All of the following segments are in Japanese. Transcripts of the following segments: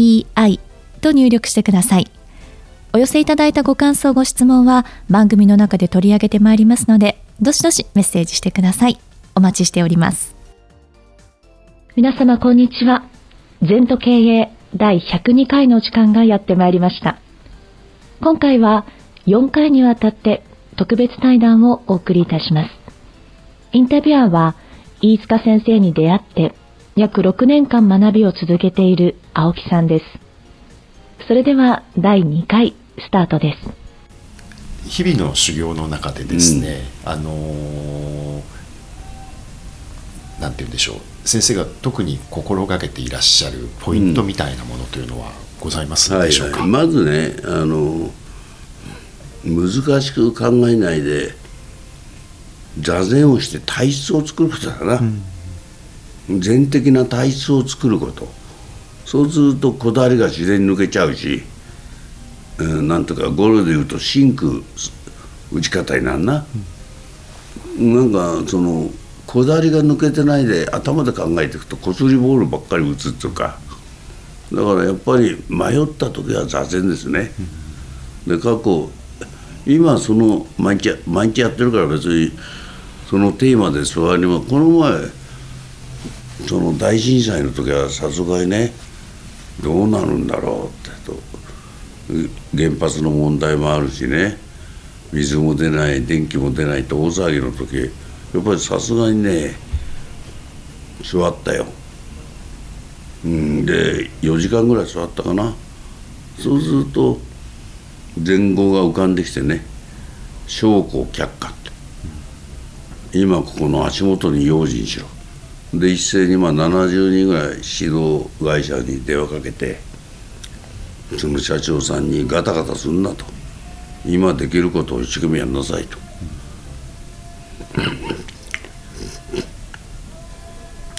EI と入力してください。お寄せいただいたご感想、ご質問は番組の中で取り上げてまいりますので、どしどしメッセージしてください。お待ちしております。皆様こんにちは。全都経営第102回の時間がやってまいりました。今回は4回にわたって特別対談をお送りいたします。インタビュアーは飯塚先生に出会って約6年間学びを続けている青木さんです。それでは第2回スタートです。日々の修行の中でですね、うん、あのー、なんて言うんでしょう。先生が特に心がけていらっしゃるポイントみたいなものというのはございますでしょうか、うんはいはい、まずねあの難しく考えないで座禅をして体質を作ることだな、うん、全的な体質を作ること。そうするとこだわりが自然に抜けちゃうし、うん、なんとかゴールで言うと真空打ち方になんな、うん、なんかそのこだわりが抜けてないで頭で考えていくとこすりボールばっかり打つっていうか。だからやっぱり迷った時は座禅ですね、で過去今その毎日毎日やってるから別にそのテーマで座りもこの前その大震災の時はさすがにねどうなるんだろうってと。原発の問題もあるしね。水も出ない電気も出ないって大騒ぎの時やっぱりさすがにね座ったよ、うん、で4時間ぐらい座ったかな。そうすると前後が浮かんできてね証拠却下って。今ここの足元に用心しろ。で一斉にまあ70人ぐらい指導会社に電話かけてその社長さんにガタガタすんなと今できることを一生懸命やんなさいと。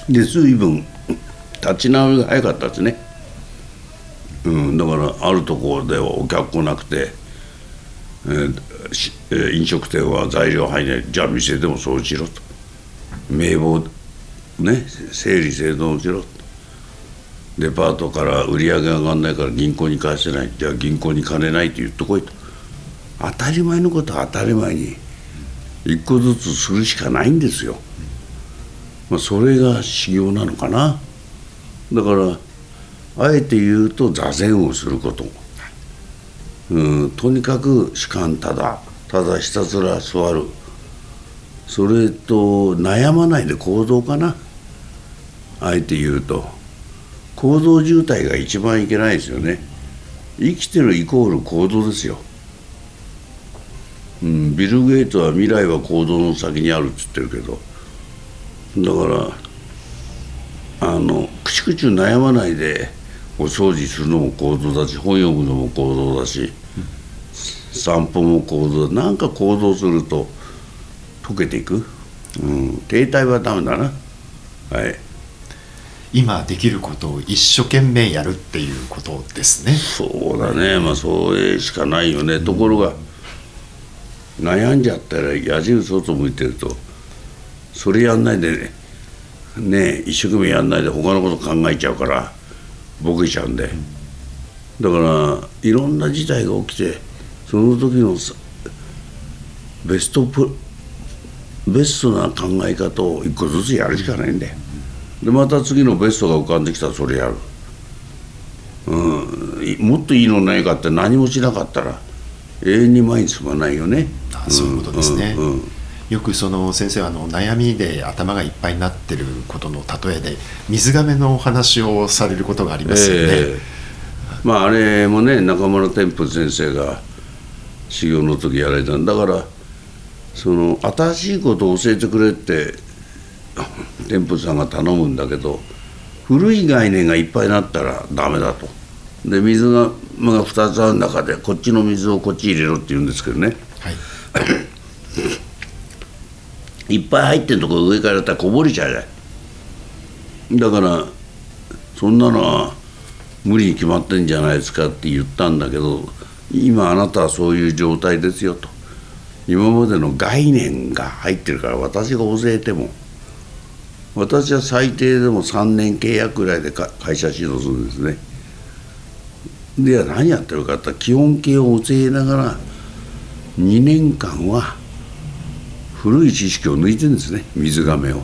で随分立ち直りが早かったですね。うん、だからあるところではお客来なくて、えー、飲食店は材料入んないじゃあ店でもそうしろと名簿ね整理整頓しろ。デパートから売り上げ上がんないから銀行に返せない。じゃあ銀行に金ないと言ってこいと。当たり前のことは当たり前に一個ずつするしかないんですよ、まあ、それが修行なのかな。だからあえて言うと座禅をすること、うん、とにかく主観ただただひたすら座る。それと悩まないで行動かな。あえて言うと行動渋滞が一番いけないですよね。生きてるイコール行動ですよ、うん、ビル・ゲイトは未来は行動の先にあるっつってるけど。だからあのくちくち悩まないでお掃除するのも行動だし本読むのも行動だし、散歩も行動なんか行動すると溶けていく、うん、停滞はダメだな。はい。今できることを一生懸命やるっていうことですね。そうだね。まあそれしかないよね、ところが悩んじゃったら矢印外向いてるとそれやんないでね。ね一生懸命やんないで他のこと考えちゃうからボケちゃうんで。だからいろんな事態が起きてその時のベストプベストな考え方を一個ずつやるしかないんだよでまた次のベストが浮かんできたらそれやる、うん、もっといいのないかって何もしなかったら永遠に前に進まないよね。あそういうことですね、うんうん。うんよくその先生はあの悩みで頭がいっぱいになってることの例えで水がめのお話をされることがありますよね。えー、まああれもね中村天風先生が修行の時やられたんだからその新しいことを教えてくれって天風さんが頼むんだけど古い概念がいっぱいになったらダメだと。で水がが2つある中でこっちの水をこっち入れろって言うんですけどね。はい。いっぱい入ってんとこ上からやったらこぼれちゃうじゃんだからそんなのは無理に決まってんじゃないですかって言ったんだけど今あなたはそういう状態ですよと。今までの概念が入ってるから私が教えても私は最低でも3年契約ぐらいでか会社指導するんですね。では何やってるかって基本形を教えながら2年間は古い知識を抜いてるんですね水がめを。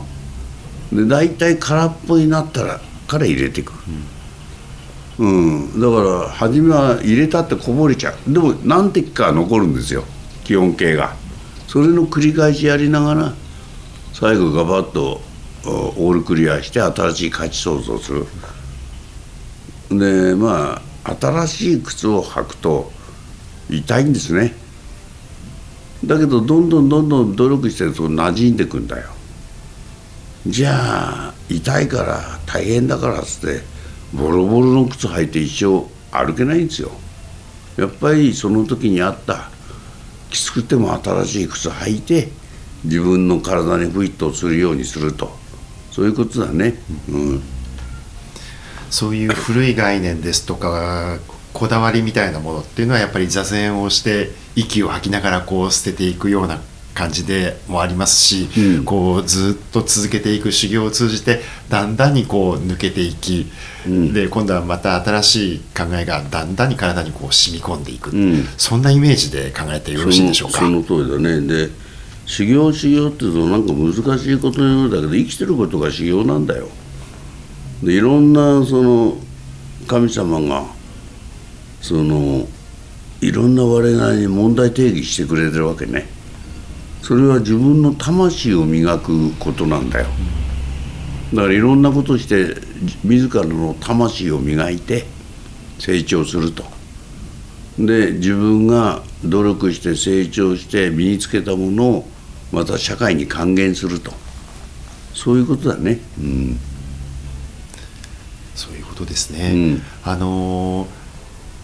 で大体空っぽになったらから入れていく。うん、だから初めは入れたってこぼれちゃう。でも何滴かは残るんですよ基本形が。それの繰り返しやりながら最後ガバッとオールクリアして新しい価値創造する。でまあ新しい靴を履くと痛いんですね。だけどどんどんどんどん努力してると馴染んでくんだよ。じゃあ痛いから大変だからっつってボロボロの靴履いて一生歩けないんですよ。やっぱりその時にあったきつくても新しい靴履いて自分の体にフィットするようにすると。そういうことだね。うん。そういう古い概念ですとかこだわりみたいなものっていうのはやっぱり座禅をして息を吐きながらこう捨てていくような感じでもありますし、うん。こうずっと続けていく修行を通じてだんだんにこう抜けていき、うん。で今度はまた新しい考えがだんだんに体にこう染み込んでいく、うん。そんなイメージで考えてよろしいでしょうか？そのその通りだね。で修行修行っていうとなんか難しいことのようだけど生きてることが修行なんだよ。でいろんなその神様がそのいろんな我々に問題定義してくれてるわけね。それは自分の魂を磨くことなんだよ。だからいろんなことして自らの魂を磨いて成長すると。で自分が努力して成長して身につけたものをまた社会に還元すると。そういうことだね、うん、そういうことですね。うん。あのー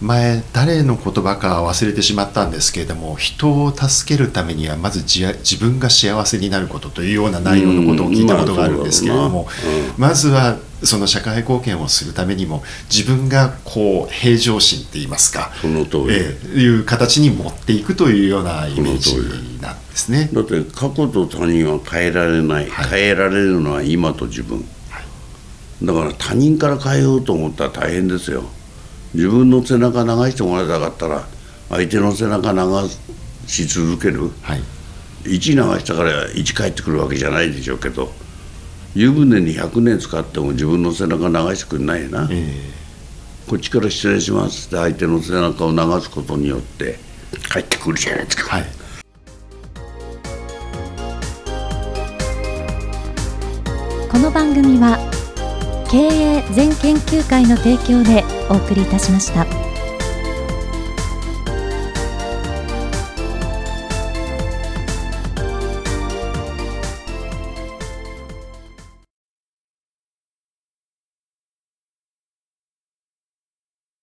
前誰の言葉か忘れてしまったんですけれども人を助けるためにはまず自自分が幸せになることというような内容のことを聞いたことがあるんですけれども、うん。まずはその社会貢献をするためにも自分がこう平常心って言いますか、その通り、ええいう形に持っていくというようなイメージですね。だって過去と他人は変えられない、はい。変えられるのは今と自分。だから他人から変えようと思ったら大変ですよ。自分の背中流してもらいたかったら相手の背中流し続ける。はい。1流したから1返ってくるわけじゃないでしょうけど湯船に100年使っても自分の背中流してくれないよな、えこっちから失礼しますって相手の背中を流すことによって帰ってくるじゃないですか、えはい組は経営全研究会の提供でお送りいたしました。